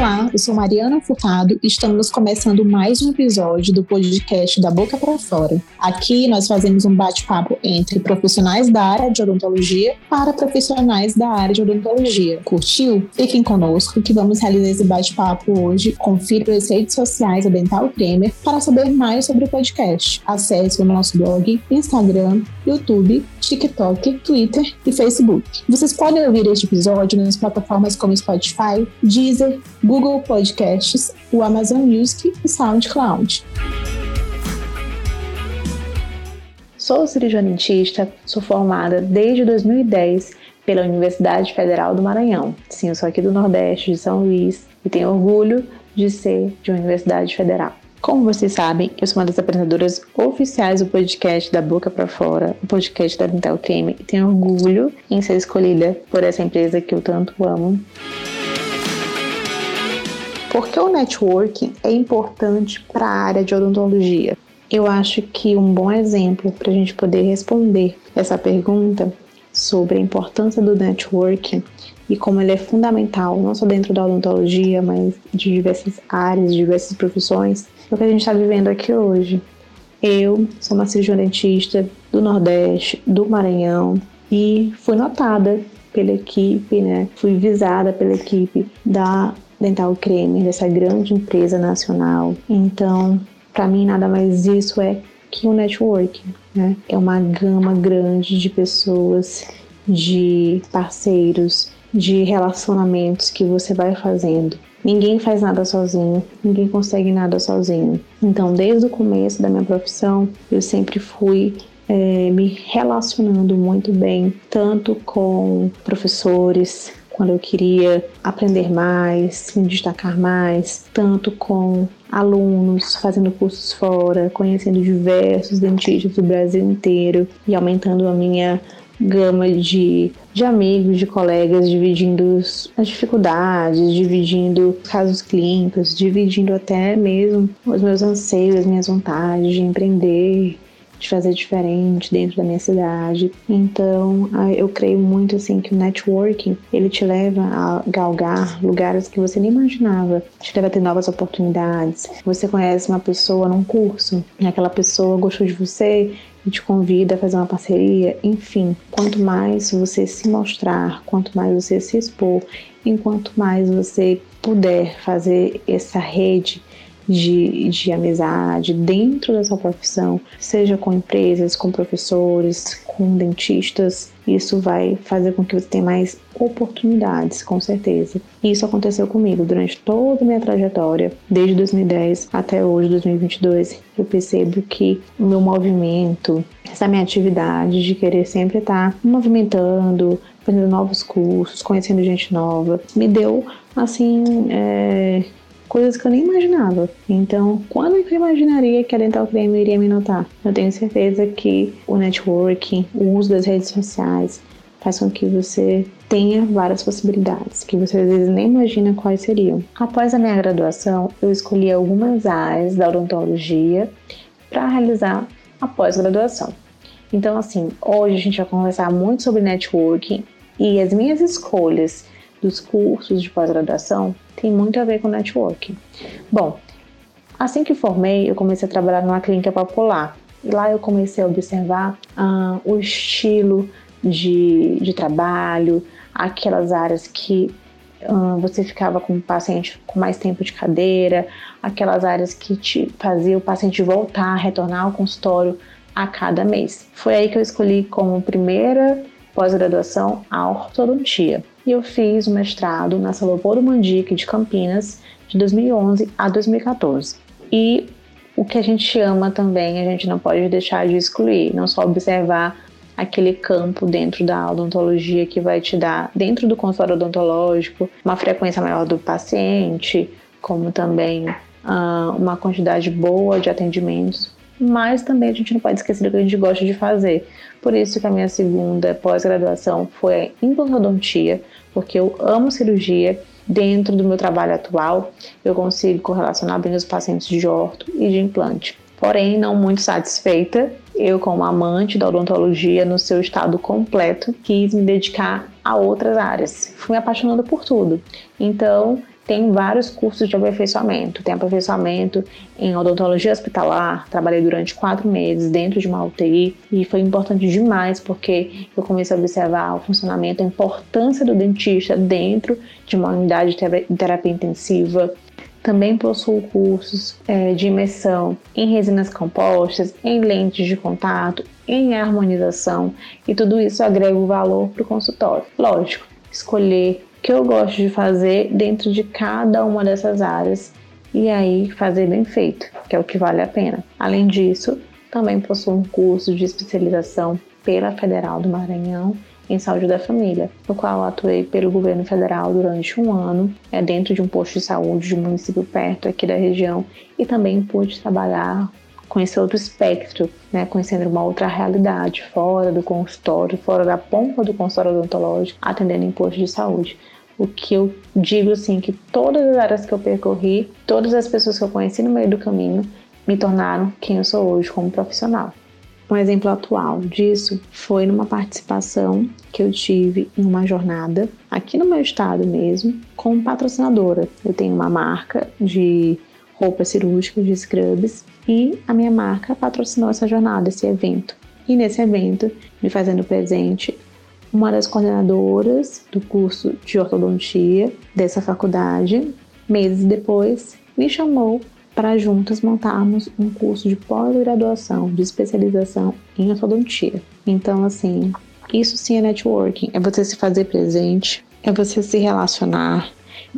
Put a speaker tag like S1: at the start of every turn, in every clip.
S1: Olá, eu sou Mariana Furtado e estamos começando mais um episódio do podcast da Boca para Fora. Aqui nós fazemos um bate-papo entre profissionais da área de odontologia para profissionais da área de odontologia. Curtiu? Fiquem conosco que vamos realizar esse bate-papo hoje. Confira as redes sociais da Dental Cremer para saber mais sobre o podcast. Acesse o nosso blog, Instagram, YouTube, TikTok, Twitter e Facebook. Vocês podem ouvir este episódio nas plataformas como Spotify, Deezer, Google Podcasts, o Amazon Music e SoundCloud. Sou cirurgiã dentista, sou formada desde 2010 pela Universidade Federal do Maranhão. Sim, eu sou aqui do Nordeste, de São Luís, e tenho orgulho de ser de uma universidade federal. Como vocês sabem, eu sou uma das apresentadoras oficiais do podcast da Boca para Fora, o podcast da Dental Creme, e tenho orgulho em ser escolhida por essa empresa que eu tanto amo. Por que o networking é importante para a área de odontologia? Eu acho que um bom exemplo para a gente poder responder essa pergunta sobre a importância do networking e como ele é fundamental, não só dentro da odontologia, mas de diversas áreas, de diversas profissões, é o que a gente está vivendo aqui hoje. Eu sou uma cirurgiã dentista do Nordeste, do Maranhão, e fui notada pela equipe, né? Fui visada pela equipe da Dental Creme, dessa grande empresa nacional. Então, para mim, nada mais isso é que um networking, né? É uma gama grande de pessoas, de parceiros, de relacionamentos que você vai fazendo. Ninguém faz nada sozinho, ninguém consegue nada sozinho. Então, desde o começo da minha profissão, eu sempre fui é, me relacionando muito bem, tanto com professores, quando eu queria aprender mais, me destacar mais, tanto com alunos fazendo cursos fora, conhecendo diversos dentistas do Brasil inteiro e aumentando a minha gama de, de amigos, de colegas, dividindo as dificuldades, dividindo casos clínicos, dividindo até mesmo os meus anseios, as minhas vontades de empreender, de fazer diferente dentro da minha cidade. Então, eu creio muito assim que o networking, ele te leva a galgar lugares que você nem imaginava, te leva a ter novas oportunidades. Você conhece uma pessoa num curso, e aquela pessoa gostou de você e te convida a fazer uma parceria, enfim, quanto mais você se mostrar, quanto mais você se expor, enquanto mais você puder fazer essa rede de, de amizade dentro da sua profissão, seja com empresas, com professores, com dentistas, isso vai fazer com que você tenha mais oportunidades, com certeza. Isso aconteceu comigo durante toda a minha trajetória, desde 2010 até hoje, 2022. Eu percebo que o meu movimento, essa minha atividade de querer sempre estar movimentando, fazendo novos cursos, conhecendo gente nova, me deu assim é, coisas que eu nem imaginava. Então, quando eu imaginaria que a Dental Creme iria me notar? Eu tenho certeza que o networking, o uso das redes sociais, faz com que você tenha várias possibilidades, que você às vezes nem imagina quais seriam. Após a minha graduação, eu escolhi algumas áreas da odontologia para realizar a pós-graduação. Então, assim, hoje a gente vai conversar muito sobre networking e as minhas escolhas dos cursos de pós-graduação tem muito a ver com networking. Bom, assim que formei, eu comecei a trabalhar numa clínica popular. E lá eu comecei a observar ah, o estilo de, de trabalho, aquelas áreas que ah, você ficava com o paciente com mais tempo de cadeira, aquelas áreas que te fazia o paciente voltar, retornar ao consultório a cada mês. Foi aí que eu escolhi como primeira pós-graduação a ortodontia e eu fiz o mestrado na Salvador Mandique de Campinas de 2011 a 2014. E o que a gente ama também, a gente não pode deixar de excluir, não só observar aquele campo dentro da odontologia que vai te dar, dentro do consultório odontológico, uma frequência maior do paciente, como também uh, uma quantidade boa de atendimentos, mas também a gente não pode esquecer do que a gente gosta de fazer. Por isso que a minha segunda pós-graduação foi em ortodontia, porque eu amo cirurgia. Dentro do meu trabalho atual, eu consigo correlacionar bem os pacientes de orto e de implante. Porém, não muito satisfeita, eu, como amante da odontologia no seu estado completo, quis me dedicar a outras áreas. Fui me apaixonando por tudo. Então, tem vários cursos de aperfeiçoamento. Tem aperfeiçoamento em odontologia hospitalar, trabalhei durante quatro meses dentro de uma UTI e foi importante demais porque eu comecei a observar o funcionamento, a importância do dentista dentro de uma unidade de terapia intensiva, também possuo cursos é, de imersão em resinas compostas, em lentes de contato, em harmonização e tudo isso agrega valor para o consultório. Lógico, escolher que eu gosto de fazer dentro de cada uma dessas áreas e aí fazer bem feito, que é o que vale a pena. Além disso, também possuo um curso de especialização pela Federal do Maranhão em saúde da família, no qual atuei pelo governo federal durante um ano, é, dentro de um posto de saúde de um município perto aqui da região, e também pude trabalhar com esse outro espectro, né, conhecendo uma outra realidade, fora do consultório, fora da ponta do consultório odontológico, atendendo em posto de saúde. O que eu digo assim que todas as áreas que eu percorri, todas as pessoas que eu conheci no meio do caminho, me tornaram quem eu sou hoje como profissional. Um exemplo atual disso foi numa participação que eu tive em uma jornada aqui no meu estado mesmo, como patrocinadora. Eu tenho uma marca de roupas cirúrgicas, de scrubs, e a minha marca patrocinou essa jornada, esse evento. E nesse evento, me fazendo presente, uma das coordenadoras do curso de ortodontia dessa faculdade, meses depois, me chamou para juntas montarmos um curso de pós-graduação, de especialização em ortodontia. Então, assim, isso sim é networking, é você se fazer presente, é você se relacionar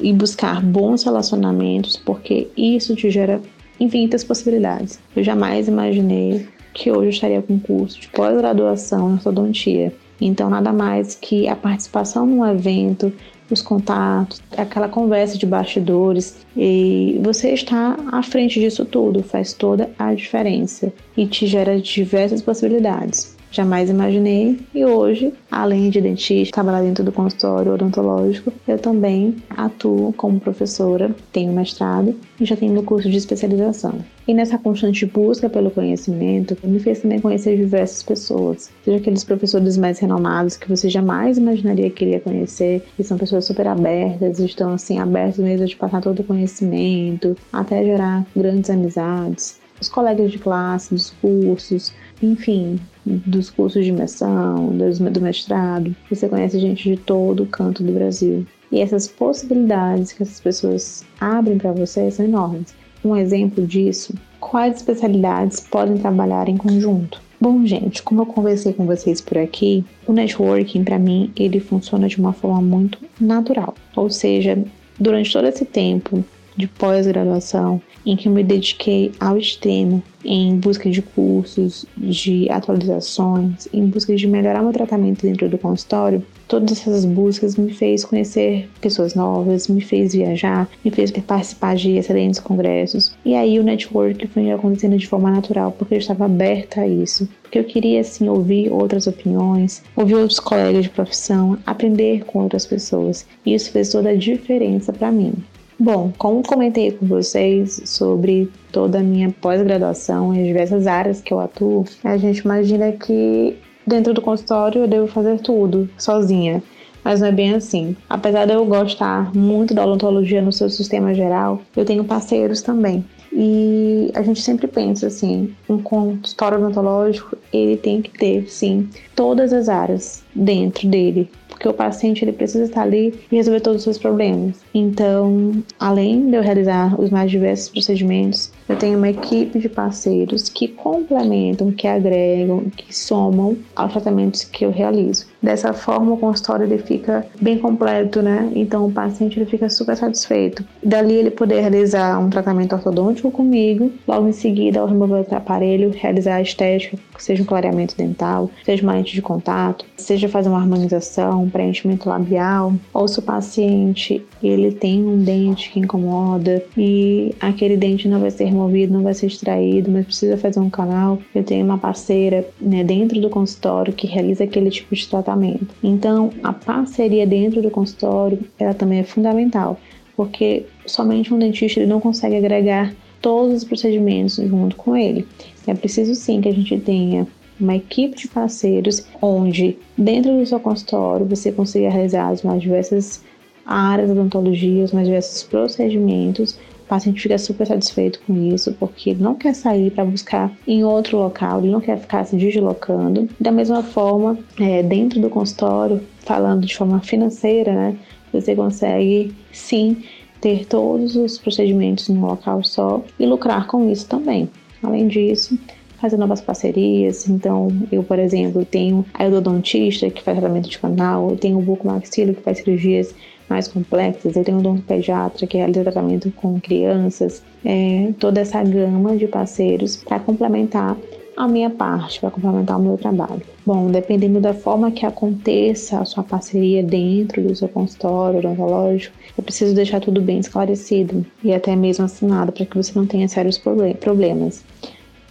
S1: e buscar bons relacionamentos, porque isso te gera infinitas possibilidades. Eu jamais imaginei que hoje eu estaria com um curso de pós-graduação em ortodontia. Então, nada mais que a participação num evento, os contatos, aquela conversa de bastidores e você está à frente disso tudo faz toda a diferença e te gera diversas possibilidades jamais imaginei. E hoje, além de dentista, trabalhar dentro do consultório odontológico, eu também atuo como professora, tenho mestrado e já tenho meu curso de especialização. E nessa constante busca pelo conhecimento, me fez também conhecer diversas pessoas, seja aqueles professores mais renomados que você jamais imaginaria que iria conhecer, que são pessoas super abertas, estão assim abertos mesmo de passar todo o conhecimento, até gerar grandes amizades os colegas de classe, dos cursos, enfim, dos cursos de imersão, do mestrado. Você conhece gente de todo o canto do Brasil. E essas possibilidades que essas pessoas abrem para você são enormes. Um exemplo disso, quais especialidades podem trabalhar em conjunto? Bom, gente, como eu conversei com vocês por aqui, o networking para mim ele funciona de uma forma muito natural. Ou seja, durante todo esse tempo de pós-graduação, em que eu me dediquei ao extremo em busca de cursos, de atualizações, em busca de melhorar meu tratamento dentro do consultório, todas essas buscas me fez conhecer pessoas novas, me fez viajar, me fez participar de excelentes congressos. E aí o network foi acontecendo de forma natural, porque eu estava aberta a isso. Porque eu queria, assim, ouvir outras opiniões, ouvir outros colegas de profissão, aprender com outras pessoas. E isso fez toda a diferença para mim. Bom, como comentei com vocês sobre toda a minha pós-graduação e as diversas áreas que eu atuo, a gente imagina que dentro do consultório eu devo fazer tudo sozinha. Mas não é bem assim. Apesar de eu gostar muito da odontologia no seu sistema geral, eu tenho parceiros também. E a gente sempre pensa assim, um consultório odontológico, ele tem que ter, sim, todas as áreas dentro dele, porque o paciente ele precisa estar ali e resolver todos os seus problemas. Então, além de eu realizar os mais diversos procedimentos, eu tenho uma equipe de parceiros que complementam, que agregam, que somam aos tratamentos que eu realizo. Dessa forma, o consultório ele fica bem completo, né? Então, o paciente ele fica super satisfeito. Dali, ele poder realizar um tratamento ortodôntico comigo, logo em seguida, ao remover o aparelho, realizar a estética, seja um clareamento dental, seja uma lente de contato, seja fazer uma harmonização, um preenchimento labial, ou se o paciente ele tem um dente que incomoda e aquele dente não vai ser removido, não vai ser extraído, mas precisa fazer um canal. Eu tenho uma parceira né, dentro do consultório que realiza aquele tipo de tratamento. Então, a parceria dentro do consultório, ela também é fundamental, porque somente um dentista ele não consegue agregar todos os procedimentos junto com ele. É preciso sim que a gente tenha uma equipe de parceiros onde dentro do seu consultório você consiga realizar as mais diversas áreas da odontologia, os mais diversos procedimentos. O paciente fica super satisfeito com isso, porque ele não quer sair para buscar em outro local, ele não quer ficar se deslocando. Da mesma forma, é, dentro do consultório, falando de forma financeira, né, você consegue sim ter todos os procedimentos num local só e lucrar com isso também. Além disso, fazer novas parcerias. Então, eu, por exemplo, tenho a endodontista que faz tratamento de canal, eu tenho o bucomaxilo que faz cirurgias mais complexas, eu tenho o odontopediatra que realiza tratamento com crianças, é, toda essa gama de parceiros para complementar a minha parte, para complementar o meu trabalho. Bom, dependendo da forma que aconteça a sua parceria dentro do seu consultório odontológico, eu preciso deixar tudo bem esclarecido e até mesmo assinado para que você não tenha sérios problemas.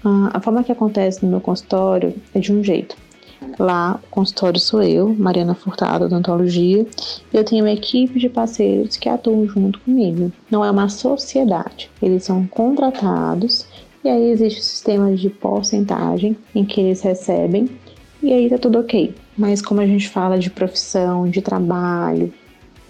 S1: Ah, a forma que acontece no meu consultório é de um jeito. Lá, o consultório sou eu, Mariana Furtado, odontologia, e eu tenho uma equipe de parceiros que atuam junto comigo. Não é uma sociedade, eles são contratados e aí existe o sistema de porcentagem em que eles recebem e aí tá tudo ok. Mas como a gente fala de profissão, de trabalho,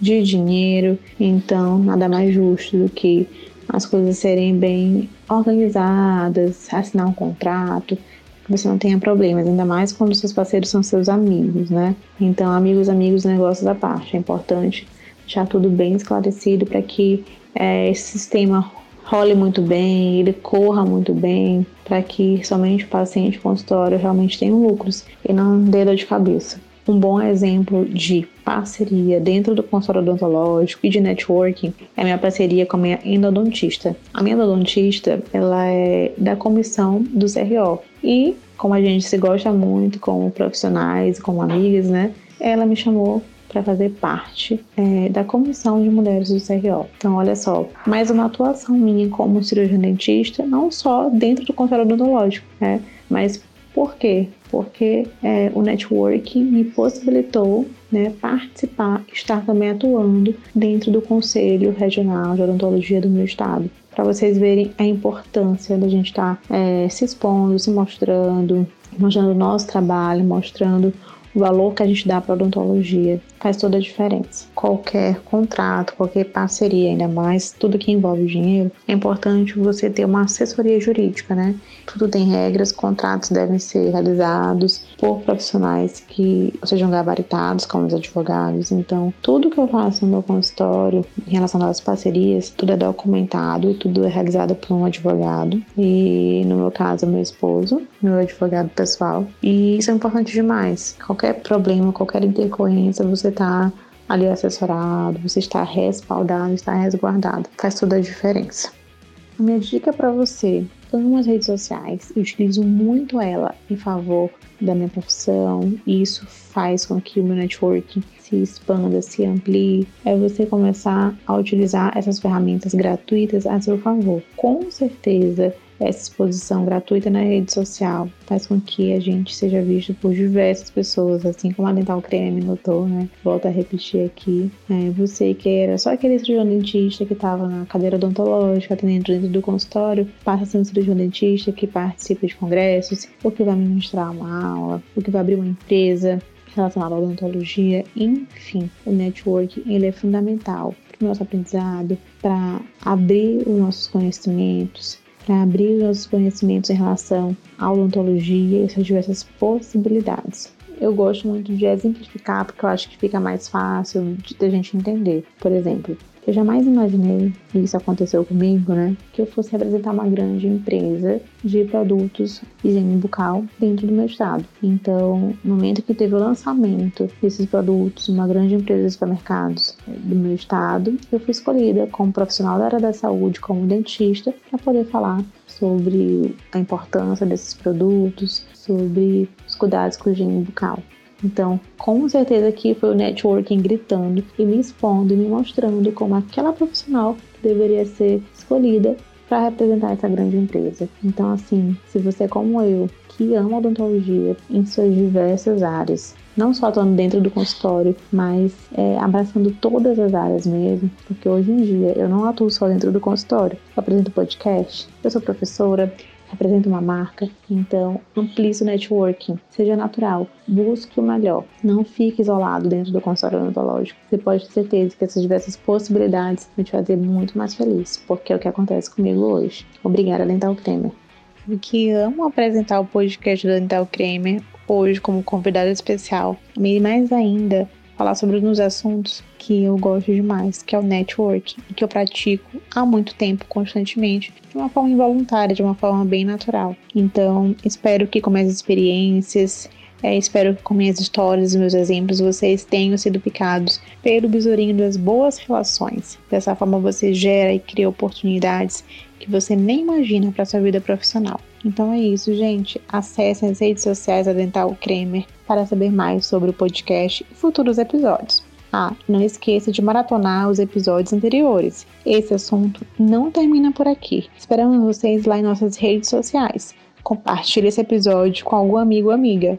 S1: de dinheiro, então nada mais justo do que as coisas serem bem organizadas, assinar um contrato, que você não tenha problemas, ainda mais quando seus parceiros são seus amigos, né? Então, amigos, amigos, negócios à parte. É importante deixar tudo bem esclarecido para que é, esse sistema role muito bem, ele corra muito bem, para que somente o paciente consultório realmente tenha lucros e não dê dor de cabeça um bom exemplo de parceria dentro do consultório odontológico e de networking é a minha parceria com a minha endodontista. A minha endodontista, ela é da comissão do CRO e como a gente se gosta muito como profissionais, como amigas, né? Ela me chamou para fazer parte é, da comissão de mulheres do CRO. Então, olha só, mais uma atuação minha como cirurgião dentista, não só dentro do consultório odontológico, né? Mas por quê? Porque é, o networking me possibilitou né, participar, estar também atuando dentro do Conselho Regional de Odontologia do meu estado. Para vocês verem a importância da gente estar tá, é, se expondo, se mostrando, mostrando o nosso trabalho, mostrando o valor que a gente dá para a odontologia faz toda a diferença. Qualquer contrato, qualquer parceria, ainda mais tudo que envolve dinheiro, é importante você ter uma assessoria jurídica, né? Tudo tem regras, contratos devem ser realizados por profissionais que sejam gabaritados, como os advogados. Então, tudo que eu faço no meu consultório em relação às parcerias, tudo é documentado e tudo é realizado por um advogado. E no meu caso, meu esposo, meu advogado pessoal. E isso é importante demais. Qualquer problema, qualquer intercorrência, você você está ali assessorado, você está respaldado, está resguardado. Faz toda a diferença. A minha dica para você, amo as redes sociais, eu utilizo muito ela em favor da minha profissão e isso faz com que o meu networking se expanda, se amplie, é você começar a utilizar essas ferramentas gratuitas a seu favor. Com certeza, essa exposição gratuita na rede social faz com que a gente seja visto por diversas pessoas, assim como a Dental Creme notou, né? Volto a repetir aqui. É, você que era só aquele cirurgião dentista que estava na cadeira odontológica, atendendo dentro do consultório, passa a ser um cirurgião dentista que participa de congressos, ou que vai ministrar uma aula, ou que vai abrir uma empresa relacionada à odontologia, enfim, o network ele é fundamental para o nosso aprendizado, para abrir os nossos conhecimentos, para abrir os nossos conhecimentos em relação à odontologia e essas diversas possibilidades. Eu gosto muito de exemplificar porque eu acho que fica mais fácil de a gente entender. Por exemplo, eu jamais imaginei, e isso aconteceu comigo, né, que eu fosse representar uma grande empresa de produtos higiene bucal dentro do meu estado. Então, no momento que teve o lançamento desses produtos, uma grande empresa de supermercados do meu estado, eu fui escolhida como profissional da área da saúde, como dentista, para poder falar sobre a importância desses produtos, sobre os cuidados com a higiene bucal. Então, com certeza que foi o networking gritando e me expondo e me mostrando como aquela profissional deveria ser escolhida para representar essa grande empresa. Então, assim, se você como eu, que ama odontologia em suas diversas áreas, não só atuando dentro do consultório, mas é, abraçando todas as áreas mesmo, porque hoje em dia eu não atuo só dentro do consultório. Eu apresento podcast, eu sou professora, representa uma marca. Então, amplie seu networking, seja natural, busque o melhor. Não fique isolado dentro do consultório odontológico. Você pode ter certeza que essas diversas possibilidades vão te fazer muito mais feliz, porque é o que acontece comigo hoje. Obrigada, Dental Cremer. Que amo apresentar o podcast do Dental Cremer hoje como convidada especial. E mais ainda, falar sobre uns assuntos que eu gosto demais, que é o networking, que eu pratico há muito tempo, constantemente, de uma forma involuntária, de uma forma bem natural. Então, espero que com minhas experiências, é, espero que com minhas histórias e meus exemplos vocês tenham sido picados pelo besourinho das boas relações. Dessa forma você gera e cria oportunidades que você nem imagina para sua vida profissional. Então é isso, gente. Acesse as redes sociais da Dental Kremer para saber mais sobre o podcast e futuros episódios. Ah, não esqueça de maratonar os episódios anteriores. Esse assunto não termina por aqui. Esperamos vocês lá em nossas redes sociais. Compartilhe esse episódio com algum amigo ou amiga.